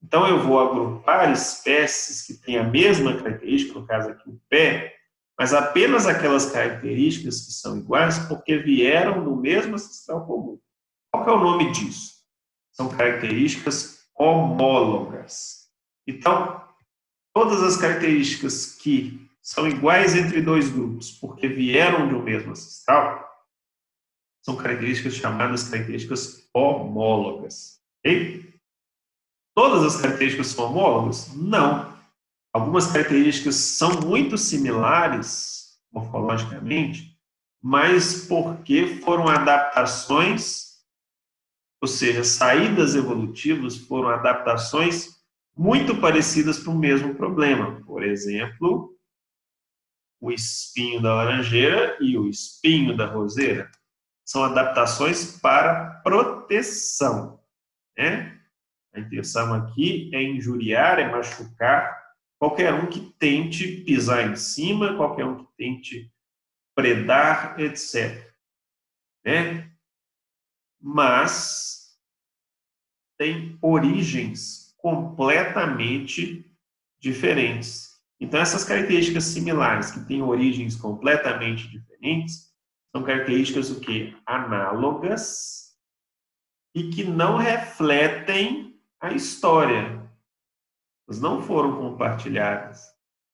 Então, eu vou agrupar espécies que têm a mesma característica, no caso aqui o pé, mas apenas aquelas características que são iguais porque vieram do mesmo ancestral comum. Qual é o nome disso? São características homólogas. Então, todas as características que são iguais entre dois grupos porque vieram de um mesmo ancestral são características chamadas características homólogas. Ok? Todas as características são homólogas? Não. Algumas características são muito similares morfologicamente, mas porque foram adaptações, ou seja, saídas evolutivas foram adaptações muito parecidas para o mesmo problema. Por exemplo, o espinho da laranjeira e o espinho da roseira são adaptações para proteção. Né? A intenção aqui é injuriar, é machucar qualquer um que tente pisar em cima, qualquer um que tente predar, etc. Né? Mas tem origens completamente diferentes. Então, essas características similares, que têm origens completamente diferentes, são características o quê? Análogas e que não refletem a história. Elas não foram compartilhadas.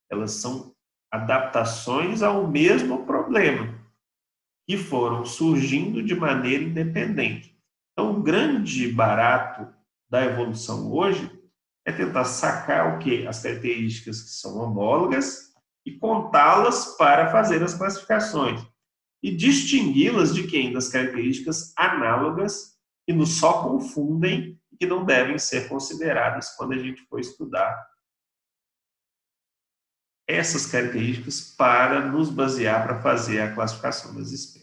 Elas são adaptações ao mesmo problema que foram surgindo de maneira independente. Então, o grande barato da evolução hoje é tentar sacar o que? As características que são homólogas e contá-las para fazer as classificações e distingui-las de quem? Das características análogas que nos só confundem e que não devem ser consideradas quando a gente for estudar essas características para nos basear para fazer a classificação das espécies.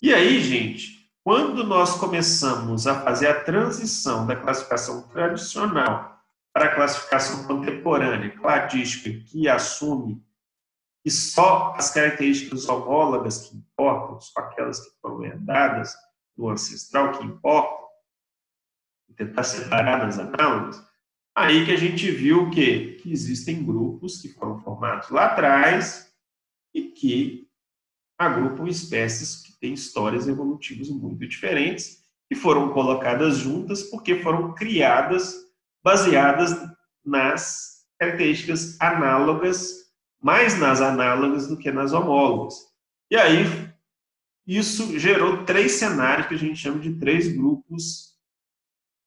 E aí, gente, quando nós começamos a fazer a transição da classificação tradicional para a classificação contemporânea, cladística, que assume que só as características homólogas que importam, só aquelas que foram herdadas do ancestral que importam, e tentar separar das análogas, aí que a gente viu que, que existem grupos que foram formados lá atrás e que agrupam espécies que têm histórias evolutivas muito diferentes e foram colocadas juntas porque foram criadas baseadas nas características análogas, mais nas análogas do que nas homólogas. E aí, isso gerou três cenários que a gente chama de três grupos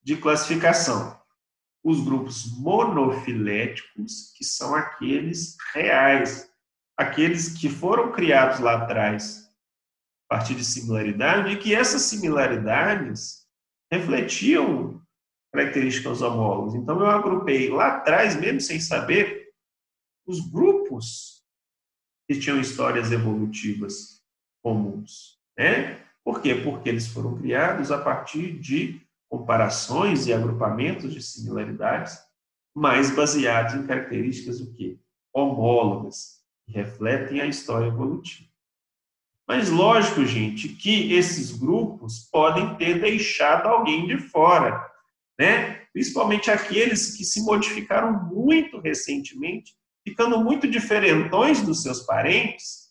de classificação. Os grupos monofiléticos, que são aqueles reais, aqueles que foram criados lá atrás a partir de similaridade, e que essas similaridades refletiam características homólogas. Então, eu agrupei lá atrás, mesmo sem saber, os grupos que tinham histórias evolutivas comuns. Né? Por quê? Porque eles foram criados a partir de comparações e agrupamentos de similaridades, mas baseados em características o quê? homólogas, refletem a história evolutiva. Mas lógico, gente, que esses grupos podem ter deixado alguém de fora, né? Principalmente aqueles que se modificaram muito recentemente, ficando muito diferentões dos seus parentes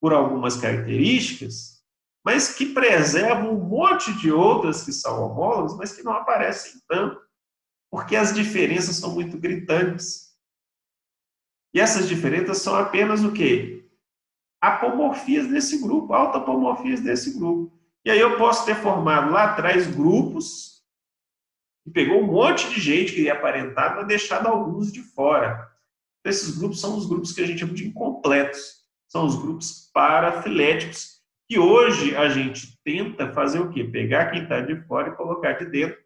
por algumas características, mas que preservam um monte de outras que são homólogas, mas que não aparecem tanto, porque as diferenças são muito gritantes. E essas diferenças são apenas o quê? Apomorfias desse grupo, autoapomorfias desse grupo. E aí eu posso ter formado lá atrás grupos e pegou um monte de gente que ia aparentar, mas deixado alguns de fora. Então, esses grupos são os grupos que a gente chama de incompletos. São os grupos parafiléticos, que hoje a gente tenta fazer o quê? Pegar quem está de fora e colocar de dentro,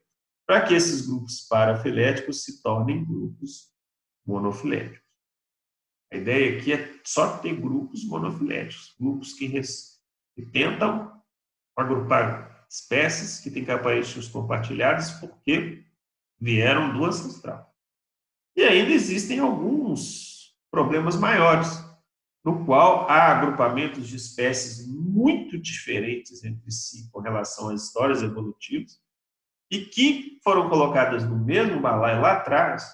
para que esses grupos parafiléticos se tornem grupos monofiléticos. A ideia aqui é só ter grupos monofiléticos, grupos que, que tentam agrupar espécies que têm características compartilhadas porque vieram do ancestral. E ainda existem alguns problemas maiores, no qual há agrupamentos de espécies muito diferentes entre si com relação às histórias evolutivas e que foram colocadas no mesmo balaio lá atrás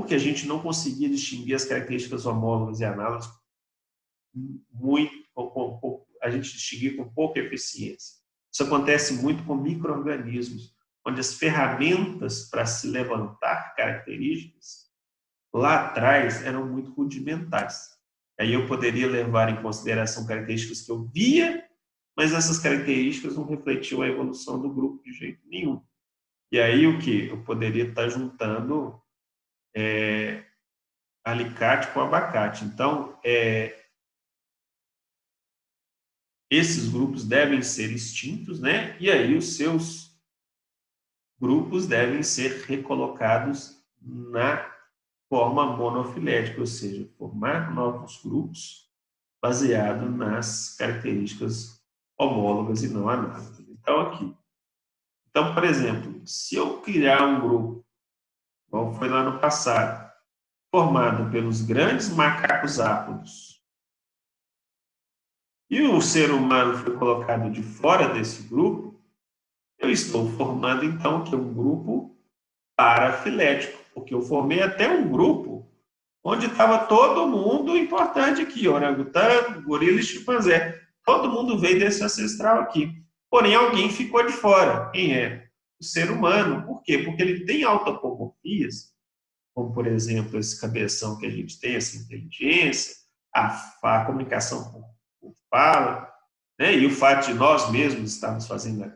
porque a gente não conseguia distinguir as características homólogas e análogas muito, a gente distinguia com pouca eficiência. Isso acontece muito com micro-organismos, onde as ferramentas para se levantar características lá atrás eram muito rudimentares. Aí eu poderia levar em consideração características que eu via, mas essas características não refletiam a evolução do grupo de jeito nenhum. E aí o que? Eu poderia estar juntando é, alicate com abacate. Então, é, esses grupos devem ser extintos, né? E aí os seus grupos devem ser recolocados na forma monofilética, ou seja, formar novos grupos baseado nas características homólogas e não análogas. Então, aqui. Então, por exemplo, se eu criar um grupo como foi lá no passado, formado pelos grandes macacos ápodos e o ser humano foi colocado de fora desse grupo, eu estou formando então que um grupo parafilético, porque eu formei até um grupo onde estava todo mundo importante aqui, orangotango, gorila e chimpanzé. Todo mundo veio desse ancestral aqui. Porém, alguém ficou de fora. Quem é? O ser humano. Por quê? Porque ele tem autopomofias, como, por exemplo, esse cabeção que a gente tem, essa inteligência, a, a comunicação por, fala, né? e o fato de nós mesmos estarmos fazendo a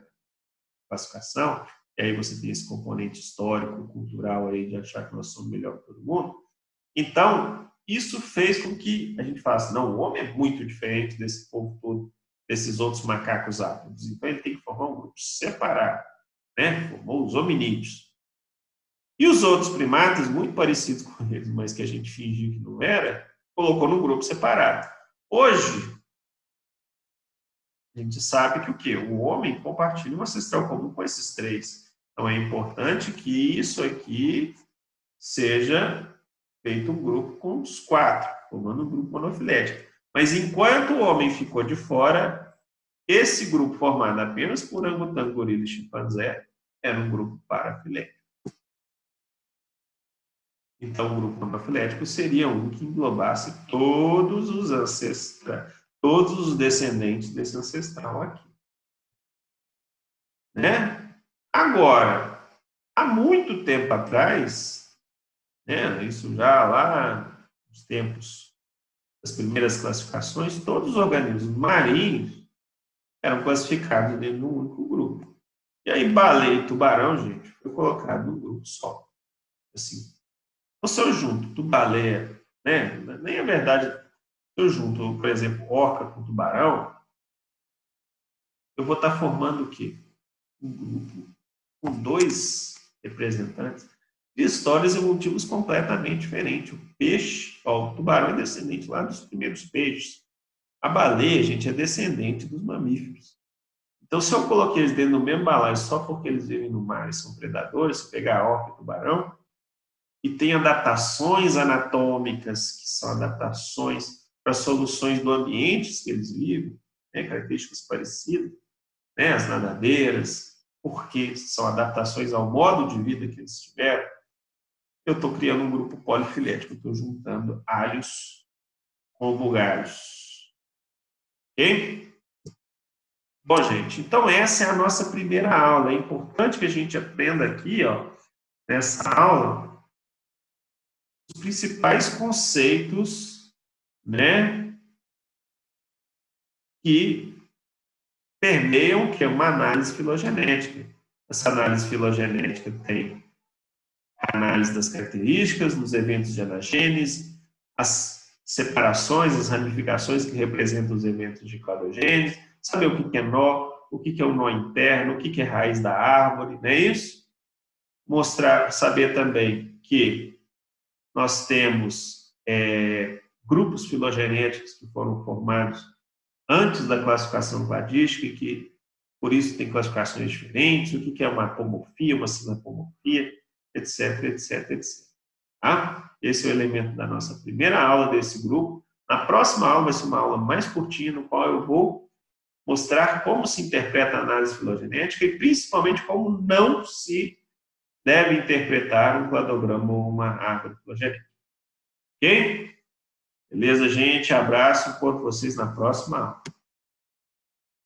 classificação, e aí você tem esse componente histórico, cultural aí de achar que nós somos melhor que todo mundo. Então, isso fez com que a gente falasse, não, o homem é muito diferente desse povo todo, desses outros macacos ápidos. Então, ele tem que formar um grupo separado, né? Formou os hominídeos. E os outros primatas, muito parecidos com eles, mas que a gente fingiu que não era, colocou num grupo separado. Hoje, a gente sabe que o quê? O homem compartilha um ancestral comum com esses três. Então, é importante que isso aqui seja feito um grupo com os quatro, formando um grupo monofilético. Mas enquanto o homem ficou de fora, esse grupo formado apenas por orangotango, gorila e chimpanzé era um grupo parafilético. Então, o grupo parafilético seria um que englobasse todos os ancestrais, todos os descendentes desse ancestral aqui. Né? Agora, há muito tempo atrás, né? Isso já lá nos tempos das primeiras classificações, todos os organismos marinhos eram classificados dentro de um único grupo. E aí, baleia e tubarão, gente, foi colocado num grupo só. Assim, se eu junto baleia, né? Nem é verdade, se eu junto, por exemplo, orca com tubarão, eu vou estar formando o quê? Um grupo com dois representantes de histórias e motivos completamente diferentes. O peixe, ó, o tubarão é descendente lá dos primeiros peixes. A baleia, gente, é descendente dos mamíferos. Então, se eu coloquei eles dentro do mesmo balaio só porque eles vivem no mar e são predadores, pegar orca e tubarão, e tem adaptações anatômicas, que são adaptações para soluções do ambiente que eles vivem, né, características parecidas, né, as nadadeiras, porque são adaptações ao modo de vida que eles tiveram, eu estou criando um grupo polifilético, estou juntando alhos com bugalhos. Ok? Bom, gente, então essa é a nossa primeira aula. É importante que a gente aprenda aqui, ó, nessa aula, os principais conceitos, né, que permeiam que é uma análise filogenética. Essa análise filogenética tem análise das características, dos eventos de anagênese, as separações, as ramificações que representam os eventos de cladogênese, saber o que é nó, o que é o nó interno, o que é raiz da árvore, não é isso? Mostrar, saber também que nós temos é, grupos filogenéticos que foram formados antes da classificação cladística e que, por isso, tem classificações diferentes, o que é uma apomorfia, uma sinapomorfia, etc, etc, etc. Tá? Esse é o elemento da nossa primeira aula desse grupo. Na próxima aula vai ser uma aula mais curtinha, no qual eu vou mostrar como se interpreta a análise filogenética e principalmente como não se deve interpretar um cladograma ou uma árvore filogenética. Ok? Beleza, gente? Abraço. Encontro vocês na próxima aula.